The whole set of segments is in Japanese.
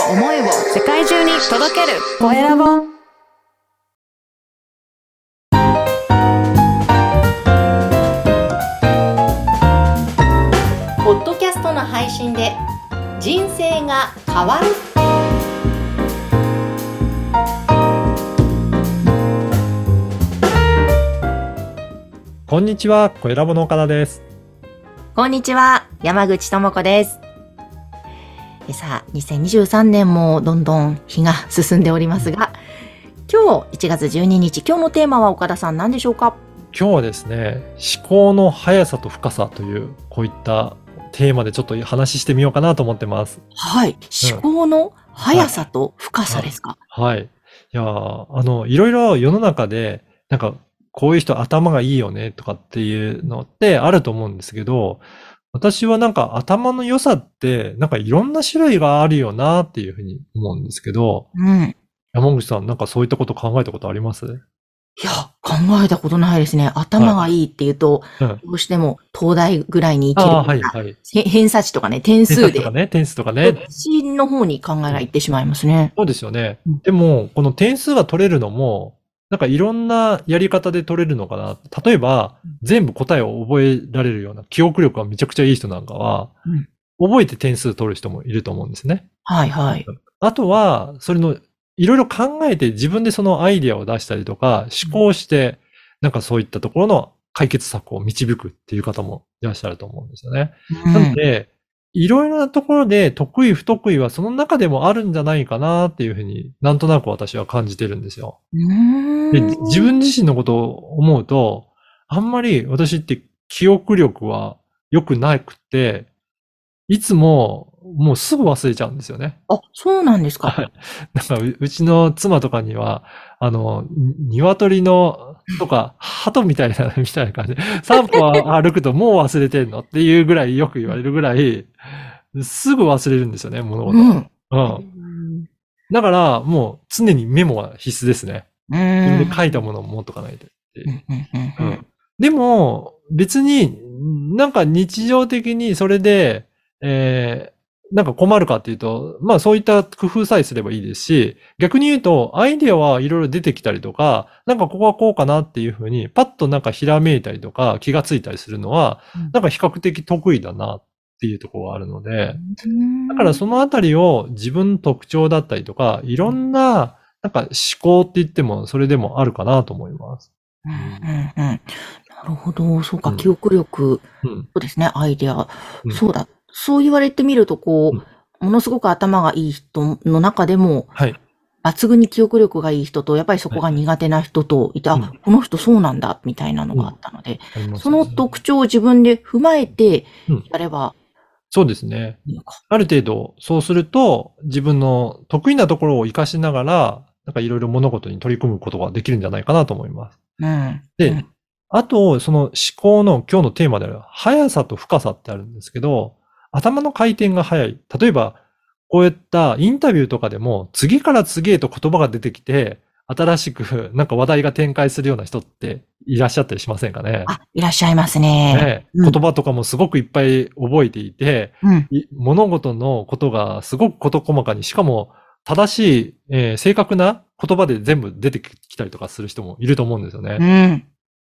を思いを世界中に届ける。コエラボ。ポッドキャストの配信で人生が変わる。こんにちは、小ラボの岡田です。こんにちは山口智子です。えさあ2023年もどんどん日が進んでおりますが今日1月12日今日のテーマは岡田さん何でしょうか？今日はですね、思考の速さと深さという、こういったテーマでちょっと話してみようかなと思ってます。はい。思考の速さと深さですか、はい。いやーあの、いろいろ世の中で、なんか、こういう人頭がいいよねとかっていうのってあると思うんですけど、私はなんか頭の良さって、なんかいろんな種類があるよなっていうふうに思うんですけど、うん山口さんなんかそういったこと考えたことあります？いや、考えたことないですね。頭がいいっていうと、うん。どうしても東大ぐらいに行けるああ、はい、はい。へ偏差値とかね、点数で、とかね、点数とかこね。っちの方に考えがいってしまいますね。そうですよねうん。でも、この点数が取れるのも、なんかいろんなやり方で取れるのかな。例えばうん、全部答えを覚えられるような記憶力がめちゃくちゃいい人なんかは、覚えて点数取る人もいると思うんですね。はいはい。あとは、それの、いろいろ考えて自分でそのアイディアを出したりとか、思考して、なんかそういったところの解決策を導くっていう方もいらっしゃると思うんですよね。なので、いろいろなところで得意不得意はその中でもあるんじゃないかなっていうふうになんとなく私は感じてるんですよ。うん。で自分自身のことを思うと、あんまり私って記憶力は良くなくて、いつももうすぐ忘れちゃうんですよね。あ、そうなんですか。はい。なんかう、うちの妻とかには、あの、に鶏の、とか、鳩みたいな、みたいな感じで、散歩歩くともう忘れてんのっていうぐらいよく言われるぐらい、すぐ忘れるんですよね、物事。うん。うん。だから、もう常にメモは必須ですね。う自分ん。で書いたものを持っとかないと。うんでも、別に、なんか日常的にそれで、えーなんか困るかっていうと、まあそういった工夫さえすればいいですし、逆に言うと、アイデアはいろいろ出てきたりとか、なんかここはこうかなっていうふうに、パッとなんかひらめいたりとか、気がついたりするのはうん、なんか比較的得意だなっていうところがあるので、うんだからそのあたりを自分の特徴だったりとか、いろんな、なんか思考って言っても、それでもあるかなと思います。うんうんうんなるほど。そうか、うん記憶力、うん。そうですね、アイデア。うんそうだ。そう言われてみると、こうんう、ものすごく頭がいい人の中でも、はい。抜群に記憶力がいい人と、やっぱりそこが苦手な人といて、うんあ、この人そうなんだ、みたいなのがあったので、ありますその特徴を自分で踏まえてうん、やればそうですね。ある程度、そうすると、自分の得意なところを活かしながら、なんかいろいろ物事に取り組むことができるんじゃないかなと思います。うん。でうんあと、その思考の今日のテーマである速さと深さってあるんですけど、頭の回転が速い。例えば、こういったインタビューとかでも、次から次へと言葉が出てきて、新しく なんか話題が展開するような人っていらっしゃったりしませんかね？あ、いらっしゃいますね。ねうん言葉とかもすごくいっぱい覚えていて、うん。い物事のことがすごく事細かに、しかも正しい、えー正確な言葉で全部出てきたりとかする人もいると思うんですよね。うん。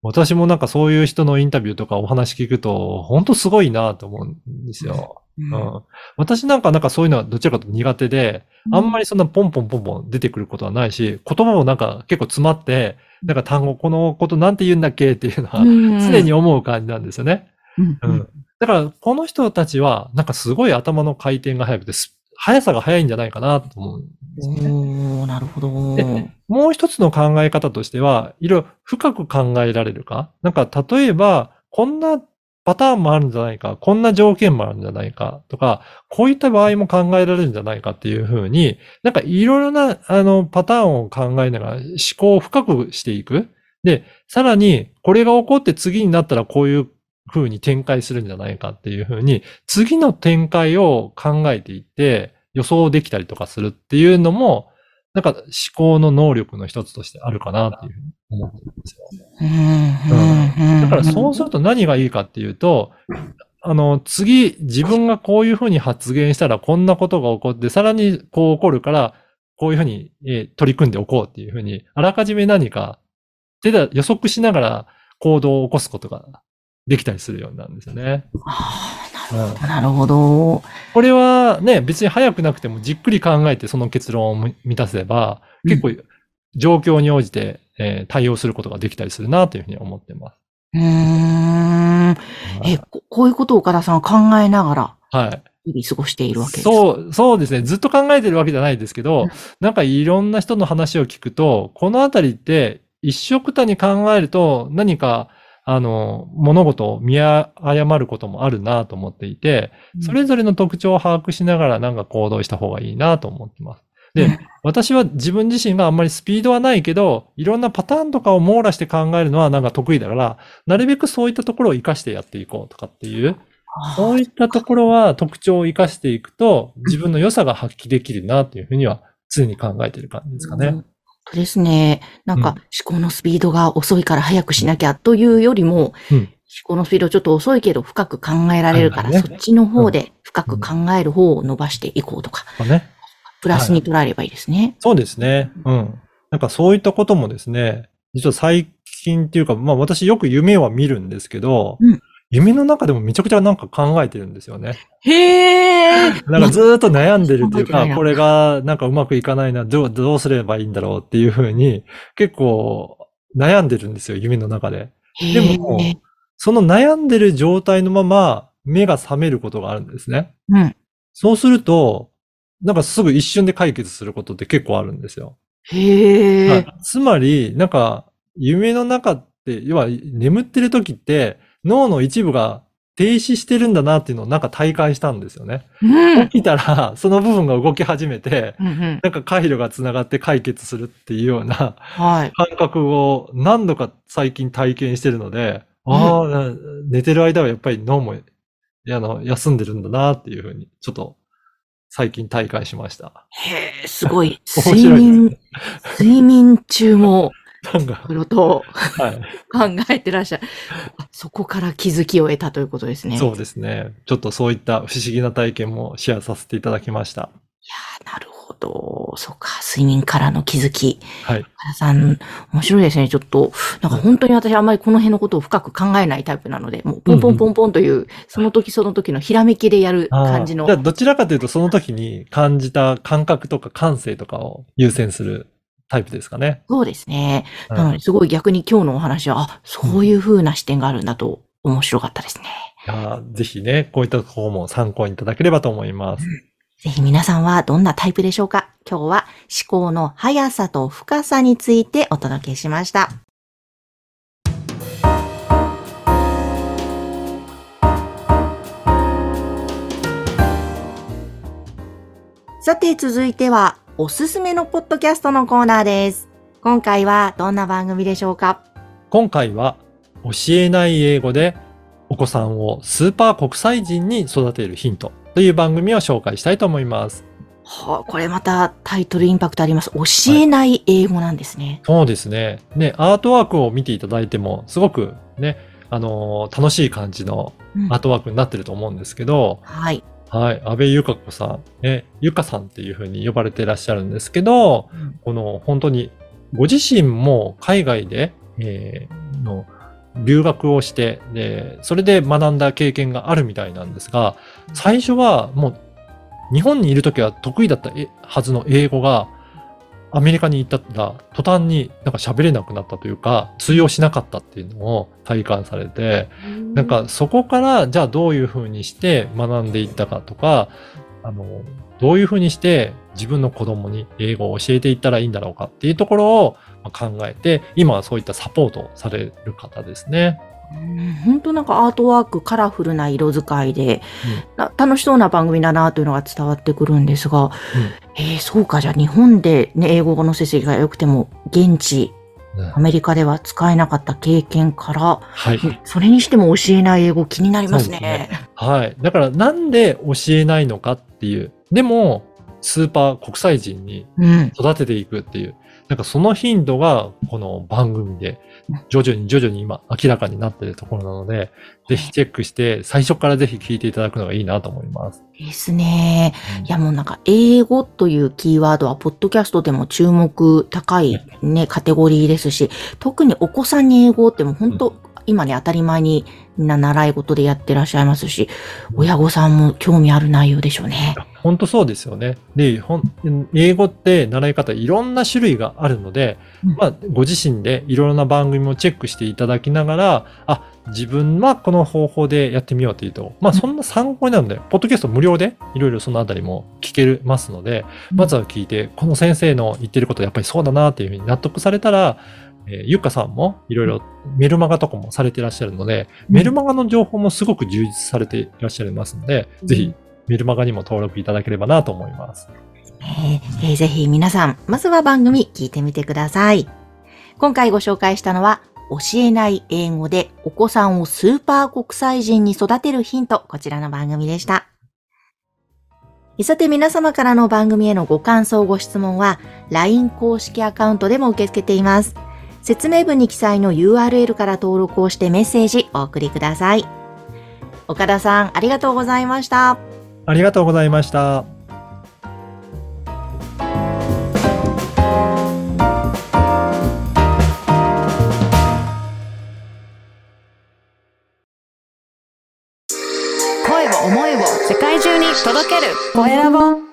私もなんかそういう人のインタビューとかお話聞くと、本当すごいなと思うんですよ。うん私なんかなんかそういうのはどちらかと苦手で、あんまりそんなポンポンポンポン出てくることはないし、言葉もなんか結構詰まって、なんか単語、このことなんて言うんだっけっていうのはうん常に思う感じなんですよね。うんう。ん。だから、この人たちは、なんかすごい頭の回転が速くて、す速さが速いんじゃないかなと思うんですよね。おー、なるほど。でもう一つの考え方としては、いろいろ深く考えられるか？なんか、例えば、こんなパターンもあるんじゃないか、こんな条件もあるんじゃないか、とか、こういった場合も考えられるんじゃないかっていうふうに、なんかいろいろな、あの、パターンを考えながら思考を深くしていく。で、さらに、これが起こって次になったらこういう風に展開するんじゃないかっていう風に、次の展開を考えていって予想できたりとかするっていうのも、なんか思考の能力の一つとしてあるかなっていうふうに思ってるんですよ。うんうんうんだからそうすると何がいいかっていうと、あの、次、自分がこういうふうに発言したらこんなことが起こって、さらにこう起こるから、こういうふうに、えー取り組んでおこうっていうふうに、あらかじめ何か手で予測しながら行動を起こすことができたりするようになるんですよね。うんなるほど。これはね、別に早くなくてもじっくり考えてその結論を満たせば、結構状況に応じて、えー対応することができたりするなというふうに思ってます。うーん。え、ここういうことを岡田さんは考えながらはい。日々過ごしているわけですか？そう、そうですね。ずっと考えてるわけじゃないですけど、うんなんかいろんな人の話を聞くと、このあたりって一緒くたに考えると何か、あの、物事を見誤ることもあるなと思っていて、それぞれの特徴を把握しながらなんか行動した方がいいなと思ってます。でうん私は自分自身があんまりスピードはないけど、いろんなパターンとかを網羅して考えるのはなんか得意だから、なるべくそういったところを活かしてやっていこうとかっていう、あそういったところは特徴を活かしていくと、自分の良さが発揮できるなというふうには常に考えている感じですかね。本当ですね。なんかうん思考のスピードが遅いから早くしなきゃというよりも、うん思考のスピードちょっと遅いけど深く考えられるから、そっちの方で深く考える方を伸ばしていこうとか、まあね。プラスに捉えればいいですね。そうですね。うん。なんかそういったこともですね、実は最近っていうか、まあ私よく夢は見るんですけど、うん夢の中でもめちゃくちゃなんか考えてるんですよね。へーなんかずーっと悩んでるっていうかこれがなんかうまくいかないな、どう、どうすればいいんだろうっていうふうに、結構悩んでるんですよ、夢の中で。でもその悩んでる状態のまま目が覚めることがあるんですね。うん。そうすると、なんかすぐ一瞬で解決することって結構あるんですよ。へーはいつまり、なんか、夢の中って、要は眠ってる時って脳の一部が停止してるんだなっていうのをなんか体感したんですよね。うん。起きたら、その部分が動き始めて、うんうんなんか回路が繋がって解決するっていうようなはい。感覚を何度か最近体験してるので、あ寝てる間はやっぱり脳も、あの、休んでるんだなっていうふうに、ちょっと最近体感しました。へーすごい。睡眠、睡眠中も、なんか、プロとはい。考えてらっしゃる。あそこから気づきを得たということですね。そうですね。ちょっとそういった不思議な体験もシェアさせていただきました。いやーなるほど。そうか。睡眠からの気づき。はい。岡田さん、面白いですね。ちょっと、なんか本当に私あんまりこの辺のことを深く考えないタイプなので、もうポンポンポンポンという、その時その時のひらめきでやる感じの。じゃあ、どちらかというと、その時に感じた感覚とか感性とかを優先するタイプですかね。そうですね。うんなので、すごい逆に今日のお話は、あ、そういう風な視点があるんだと面白かったですね。いやーぜひね、こういったところも参考にいただければと思います。ぜひ皆さんはどんなタイプでしょうか今日は思考の速さと深さについてお届けしました。さて続いてはおすすめのポッドキャストのコーナーです。今回はどんな番組でしょうか？今回は、教えない英語でお子さんをスーパー国際人に育てるヒントという番組を紹介したいと思います。はあ、これまたタイトルインパクトあります。教えない英語なんですね。そうですね。ね、アートワークを見ていただいても、すごくね、あのー楽しい感じのうんアートワークになってると思うんですけど、はい。はい、安倍ゆか子さん、ね、ゆかさんっていう風に呼ばれていらっしゃるんですけど、この本当にご自身も海外で、えーの留学をしてで、それで学んだ経験があるみたいなんですが、最初はもう日本にいるときは得意だったえはずの英語がアメリカに行ったら途端になんか喋れなくなったというか通用しなかったっていうのを体感されて、なんかそこからじゃあどういうふうにして学んでいったかとか、あの、どういうふうにして自分の子供に英語を教えていったらいいんだろうかっていうところをまあ考えて、今はそういったサポートをされる方ですね。うん本当なんかアートワーク、カラフルな色使いで、な楽しそうな番組だなというのが伝わってくるんですが、えーそうか、じゃあ日本でね、英語の成績が良くても、現地、うんアメリカでは使えなかった経験から、はい。それにしても教えない英語気になりますね。ですはい。だからなんで教えないのかっていう。でも、スーパー国際人にうん。育てていくっていう。なんかその頻度がこの番組で徐々に徐々に今明らかになっているところなので、ぜひチェックして最初からぜひ聞いていただくのがいいなと思います。ですね。いやもうなんか英語というキーワードはポッドキャストでも注目高いね、カテゴリーですし、特にお子さんに英語ってもう本当、今ね当たり前にみんな習い事でやってらっしゃいますし、親御さんも興味ある内容でしょうね。本当そうですよね。で、ほん英語って習い方いろんな種類があるので、うん。まあ、ご自身でいろいろな番組もチェックしていただきながら、あ、自分はこの方法でやってみようというと、まあ、そんな参考になるので、ポッドキャスト無料でいろいろそのあたりも聞けますので、まずは聞いて、この先生の言ってることやっぱりそうだなっていうふうに納得されたら、えーゆっかさんもいろいろメルマガとかもされていらっしゃるので、メルマガの情報もすごく充実されていらっしゃいますので、ぜひメルマガにも登録いただければなと思います。えーえーぜひ皆さん、まずは番組聞いてみてください。今回ご紹介したのは、教えない英語でお子さんをスーパー国際人に育てるヒント、こちらの番組でした。さて皆様からの番組へのご感想、ご質問は、LINE 公式アカウントでも受け付けています。説明文に記載の URL から登録をしてメッセージお送りください。岡田さん、ありがとうございました。ありがとうございました。声を思いを世界中に届けるコエラボ